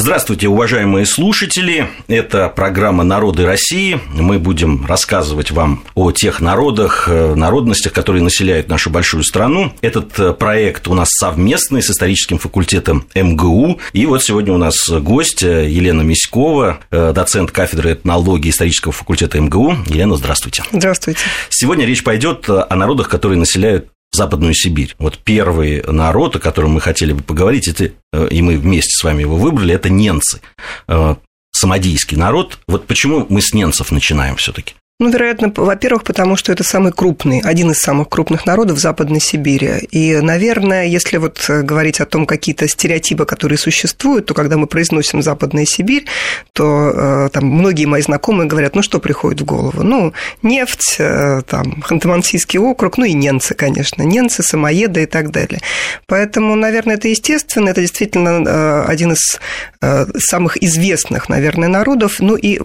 Здравствуйте, уважаемые слушатели. Это программа «Народы России». Мы будем рассказывать вам о тех народах, э, народностях, которые населяют нашу большую страну. Этот э, проект у нас совместный с историческим факультетом МГУ. И вот сегодня у нас гость э, Елена Миськова, доцент кафедры этнологии исторического факультета МГУ. Елена, здравствуйте. Здравствуйте. Сегодня речь пойдет о народах, которые населяют Западную Сибирь. Вот первый народ, о котором мы хотели бы поговорить, это, э, и мы вместе с вами его выбрали, это ненцы. Э, самодийский народ. Вот почему мы с ненцев начинаем все-таки? Ну, вероятно, во-первых, потому что это самый крупный, один из самых крупных народов Западной Сибири. И, наверное, если вот э, говорить о том, какие-то стереотипы, которые существуют, то когда мы произносим Западная Сибирь, то э, там многие мои знакомые говорят, ну, что приходит в голову? Ну, нефть, э, там, Ханты-Мансийский округ, ну, и ненцы, конечно, ненцы, самоеды и так далее. Поэтому, наверное, это естественно, это действительно один из самых известных, наверное, народов. Ну, и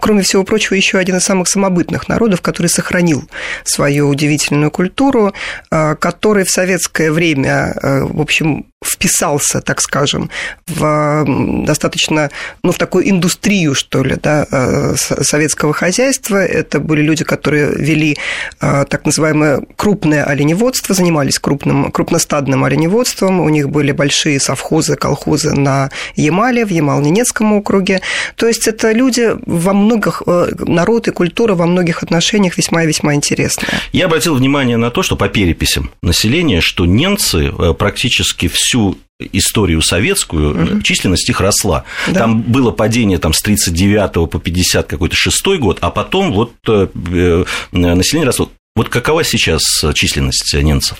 кроме всего прочего, еще один из самых самобытных народов, который сохранил свою удивительную культуру, а, который в советское время, а, в общем, вписался, так скажем, в достаточно, ну, в такую индустрию, что ли, да, э, советского хозяйства. Это были люди, которые вели э, так называемое крупное оленеводство, занимались крупным, крупностадным оленеводством. У них были большие совхозы, колхозы на Ямале, в Ямал-Ненецком округе. То есть это люди во многих, э, народ и культура во многих отношениях весьма и весьма интересная. Я обратил внимание на то, что по переписям населения, что немцы практически все всю историю советскую, угу. численность их росла. Да. Там было падение там, с 39 по 50 какой-то шестой год, а потом вот э, э, население росло. Вот какова сейчас численность ненцев?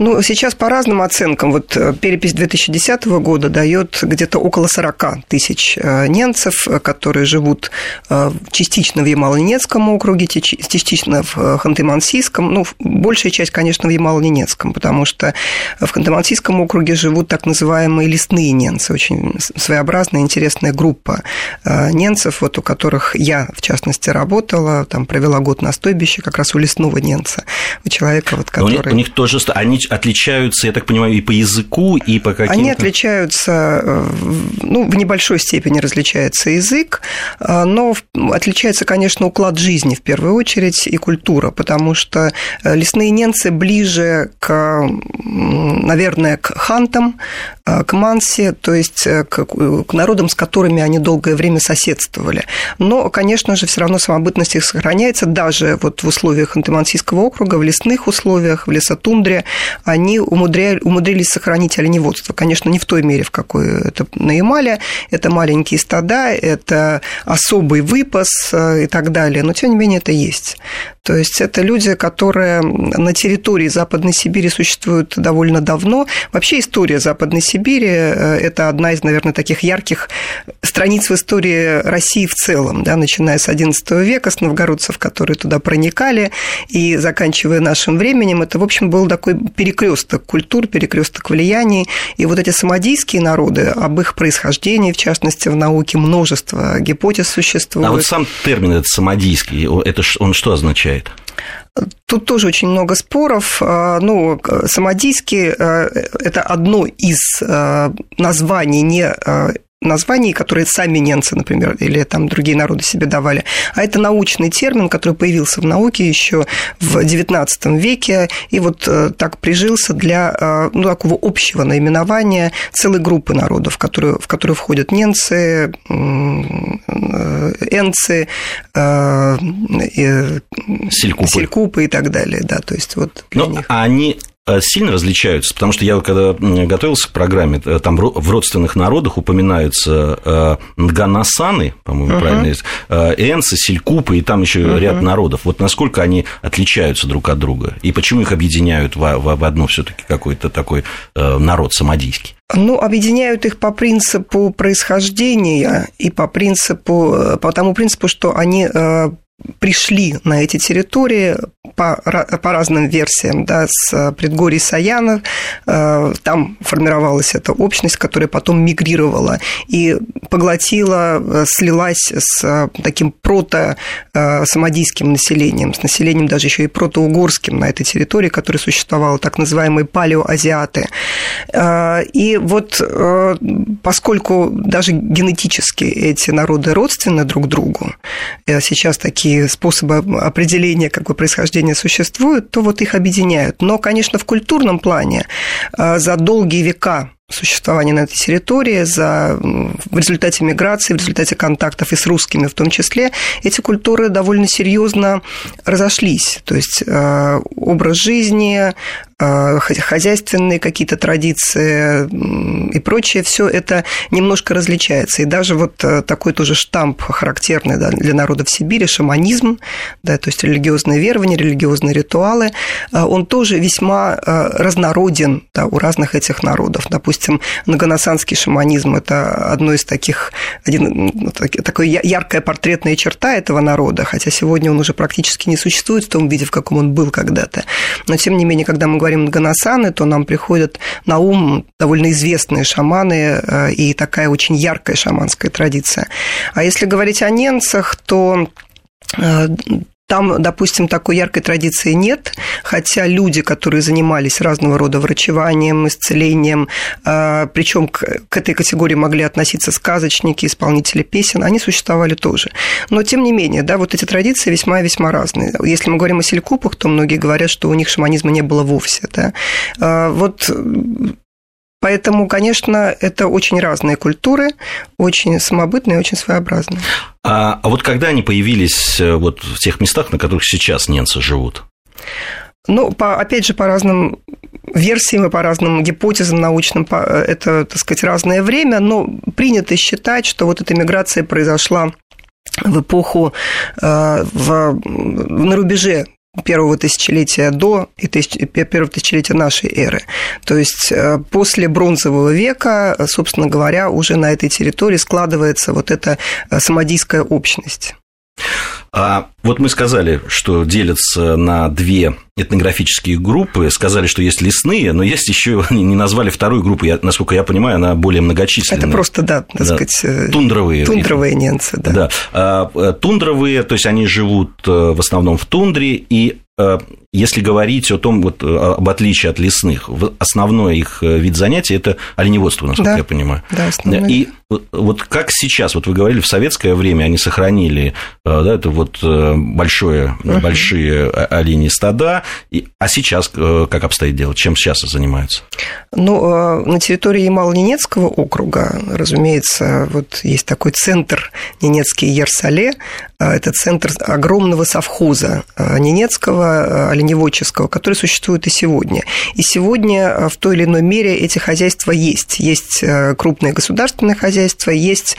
Ну, сейчас по разным оценкам. Вот э, перепись 2010 года дает где-то около 40 тысяч э, немцев, которые живут э, частично в Ямало-Ненецком округе, частично в Ханты-Мансийском. Ну, большая часть, конечно, в Ямало-Ненецком, потому что в Ханты-Мансийском округе живут так называемые лесные немцы, очень своеобразная, интересная группа немцев, вот у которых я, в частности, работала, там провела год на стойбище как раз у лесного немца иностранца, у человека, вот, который... у них, у них тоже, они отличаются, я так понимаю, и по языку, и по каким-то... Они отличаются, э, ну, в небольшой степени различается язык, э, но отличается, конечно, уклад жизни в первую очередь и культура, потому что э, лесные ненцы ближе к, наверное, к хантам, к манси, то есть к, к народам, с которыми они долгое время соседствовали. Но, конечно же, все равно самобытность их сохраняется даже вот в условиях антимансийского Приморского округа в лесных условиях, в лесотундре, они умудря... умудрились сохранить оленеводство. Конечно, не в той мере, в какой это на Ямале. Это маленькие стада, это особый выпас э, и так далее. Но, тем не менее, это есть. То есть это люди, которые на территории Западной Сибири существуют довольно давно. Вообще история Западной Сибири э, – это одна из, наверное, таких ярких страниц в истории России в целом, да, начиная с XI века, с новгородцев, которые туда проникали, и заканчивая нашим временем, это, в общем, был такой перекресток культур, перекресток влияний. И вот эти самодийские народы, об их происхождении, в частности, в науке множество гипотез существует. А вот сам термин этот самодийский, это он что означает? Тут тоже очень много споров. А, ну, самодийский а, – это одно из а, названий не названий, которые сами немцы, например, или там другие народы себе давали, а это научный термин, который появился в науке еще в XIX веке, и вот э, так прижился для э, ну, такого общего наименования целой группы народов, которые, в которые входят немцы, э, энцы, селькупы. селькупы и так далее, да, то есть вот для Но них. они Э, сильно различаются, потому что я, когда готовился к программе, э, там в родственных народах упоминаются э, Нганасаны, по-моему, uh-huh. правильно есть, Энсы, Селькупы и там еще uh-huh. ряд народов. Вот насколько они отличаются друг от друга, и почему их объединяют в, в, в одну все-таки какой-то такой народ самодийский? Ну, объединяют их по принципу происхождения и по принципу, по тому принципу, что они пришли на эти территории по, по разным версиям, да, с предгорий Саяна, э, там формировалась эта общность, которая потом мигрировала и поглотила, э, слилась с таким прото-самодийским населением, с населением даже еще и протоугорским на этой территории, которая существовала, так называемые палеоазиаты. И вот поскольку даже генетически эти народы родственны друг другу, сейчас такие способы определения как бы, происхождения существуют, то вот их объединяют. Но, конечно, в культурном плане а, за долгие века существования на этой территории, за, в результате миграции, в результате контактов и с русскими в том числе, эти культуры довольно серьезно разошлись. То есть э, образ жизни, хозяйственные какие-то традиции и прочее, все это немножко различается. И даже вот э, такой тоже штамп характерный да, для народов Сибири, шаманизм, да, то есть религиозные верования, религиозные ритуалы, он тоже весьма разнороден да, у разных этих народов. Допустим, многоносанский шаманизм – это одно из таких, один, ну, такой яркая портретная черта этого народа, хотя сегодня он уже практически не существует в том виде, в каком он был когда-то. Но, тем не менее, когда мы говорим многоносаны, то нам приходят на ум довольно известные шаманы э, и такая очень яркая шаманская традиция. А если говорить о ненцах, то э, там, допустим, такой яркой традиции нет, хотя люди, которые занимались разного рода врачеванием, исцелением, а, причем к, этой категории могли относиться сказочники, исполнители песен, они существовали тоже. Но, тем не менее, да, вот эти традиции весьма-весьма разные. Если мы говорим о селькупах, то многие говорят, что у них шаманизма не было вовсе. Да. А, вот Поэтому, конечно, это очень разные культуры, очень самобытные, очень своеобразные. А, а вот когда они появились э, вот в тех местах, на которых сейчас ненцы живут? Ну, по, опять же, по разным версиям и по разным гипотезам научным, это, так сказать, разное время, но принято считать, что вот эта миграция произошла в эпоху, э, в, на рубеже первого тысячелетия до и первого тысячелетия нашей эры. То есть э, после бронзового века, собственно говоря, уже на этой территории складывается вот эта э, самодийская общность. А вот мы сказали, что делятся на две этнографические группы, сказали, что есть лесные, но есть еще не назвали вторую группу, я, насколько я понимаю, она более многочисленная. Это просто, да, так да, сказать, э, тундровые. Тундровые немцы, да. да. А, э, тундровые, то есть они живут э, в основном в тундре, и если говорить о том, вот, об отличии от лесных, основной их вид занятий – это оленеводство, насколько да, я понимаю. Да, основной. И вот как сейчас, вот вы говорили, в советское время они сохранили да, это вот большое, uh-huh. большие оленьи стада, а сейчас как обстоит дело? Чем сейчас занимаются? Ну, на территории Ямало-Ненецкого округа, разумеется, вот есть такой центр Ненецкий Ерсале, это центр огромного совхоза Ненецкого, оленеводческого, который существует и сегодня. И сегодня в той или иной мере эти хозяйства есть. Есть крупные государственные хозяйства, есть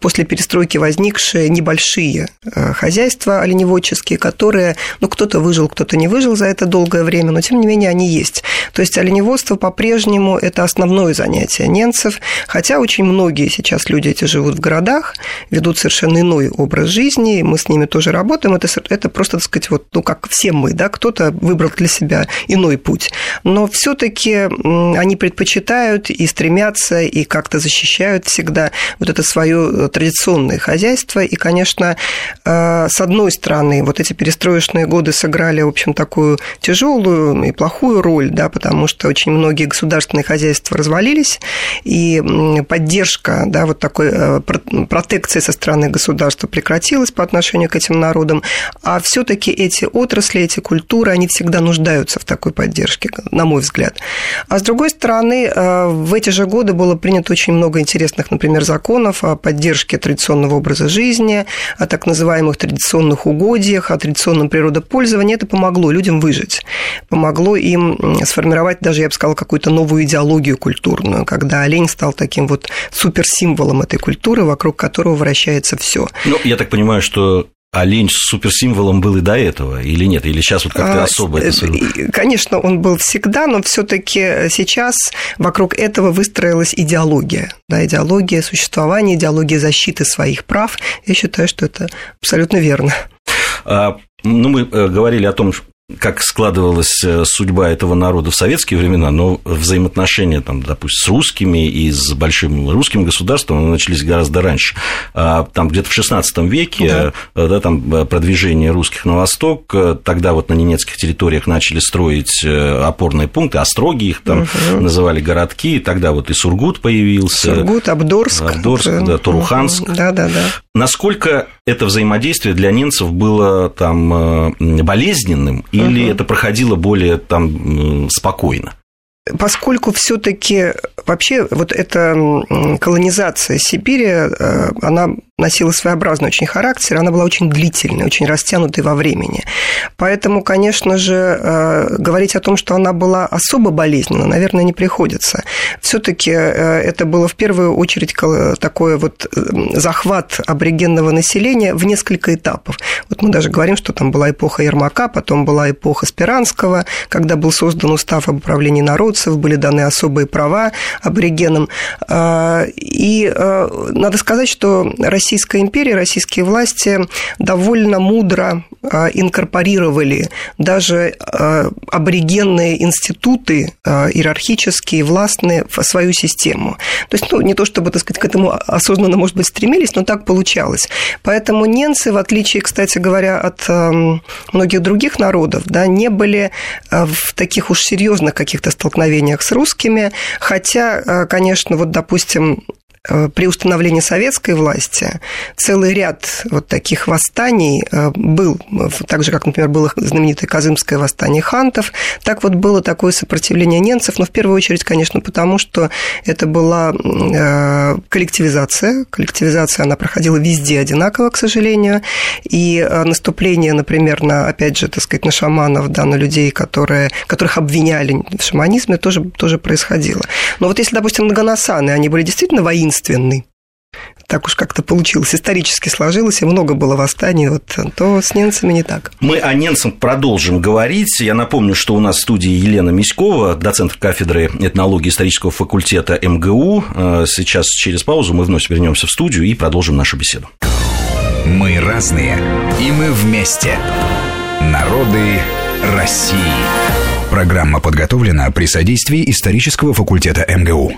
после перестройки возникшие небольшие хозяйства оленеводческие, которые, ну, кто-то выжил, кто-то не выжил за это долгое время, но тем не менее они есть. То есть оленеводство по-прежнему это основное занятие немцев, хотя очень многие сейчас люди эти живут в городах, ведут совершенно иной образ жизни, мы с ними тоже работаем, это, это просто, так сказать, вот, ну, как все мы, да, кто-то выбрал для себя иной путь. Но все таки они предпочитают и стремятся, и как-то защищают всегда вот это свое традиционное хозяйство, и, конечно, э, с одной стороны, вот эти перестроечные годы сыграли, в общем, такую тяжелую и плохую роль, да, потому что очень многие государственные хозяйства развалились, и поддержка, да, вот такой э, протекции со стороны государства прекратилась отношению к этим народам, а все таки эти отрасли, эти культуры, они всегда нуждаются в такой поддержке, на мой взгляд. А с другой стороны, э, в эти же годы было принято очень много интересных, например, законов о поддержке традиционного образа жизни, о так называемых традиционных угодьях, о традиционном природопользовании. Это помогло людям выжить, помогло им сформировать даже, я бы сказала, какую-то новую идеологию культурную, когда олень стал таким вот суперсимволом этой культуры, вокруг которого вращается все. Ну, я так понимаю, что олень с суперсимволом был и до этого, или нет? Или сейчас вот как-то а, особо это Конечно, он был всегда, но все таки сейчас вокруг этого выстроилась идеология. Да, идеология существования, идеология защиты своих прав. Я считаю, что это абсолютно верно. А, ну, мы э, говорили о том, как складывалась э, судьба этого народа в советские времена, но взаимоотношения, там, допустим, с русскими и с большим русским государством начались гораздо раньше. А, там где-то в XVI веке да. Э, да, там, э, продвижение русских на восток, тогда вот на немецких территориях начали строить опорные пункты, остроги их там угу. называли городки, и тогда вот и Сургут появился. Сургут, Абдорск. Абдорск, да, Туруханск. Да, да, да. Насколько это взаимодействие для немцев было там болезненным или угу. это проходило более там спокойно? Поскольку все-таки вообще вот эта колонизация Сибири, э, она носила своеобразный очень характер, она была очень длительной, очень растянутой во времени. Поэтому, конечно же, э, говорить о том, что она была особо болезненна, наверное, не приходится. Все-таки э, это было в первую очередь такой вот захват аборигенного населения в несколько этапов. Вот мы даже говорим, что там была эпоха Ермака, потом была эпоха Спиранского, когда был создан устав об управлении народцев, были даны особые права аборигенам. И надо сказать, что Россия Российская империя, российские власти довольно мудро а, инкорпорировали даже а, аборигенные институты а, иерархические, властные в свою систему. То есть, ну, не то чтобы, так сказать, к этому осознанно, может быть, стремились, но так получалось. Поэтому ненцы, в отличие, кстати говоря, от многих других народов, да, не были в таких уж серьезных каких-то столкновениях с русскими, хотя, конечно, вот, допустим, при установлении советской власти целый ряд вот таких восстаний э, был, так же, как, например, было знаменитое Казымское восстание хантов, так вот было такое сопротивление немцев, но в первую очередь, конечно, потому что это была э, коллективизация. Коллективизация, она проходила везде одинаково, к сожалению, и наступление, например, на, опять же, так сказать, на шаманов, да, на людей, которые, которых обвиняли в шаманизме, тоже, тоже происходило. Но вот если, допустим, многоносаны, они были действительно воинственные, единственный так уж как-то получилось, исторически сложилось, и много было восстаний, вот, то с немцами не так. Мы о немцах продолжим говорить. Я напомню, что у нас в студии Елена Миськова, доцент кафедры этнологии исторического факультета МГУ. Э, сейчас через паузу мы вновь вернемся в студию и продолжим нашу беседу. Мы разные, и мы вместе. Народы России. Программа подготовлена при содействии исторического факультета МГУ.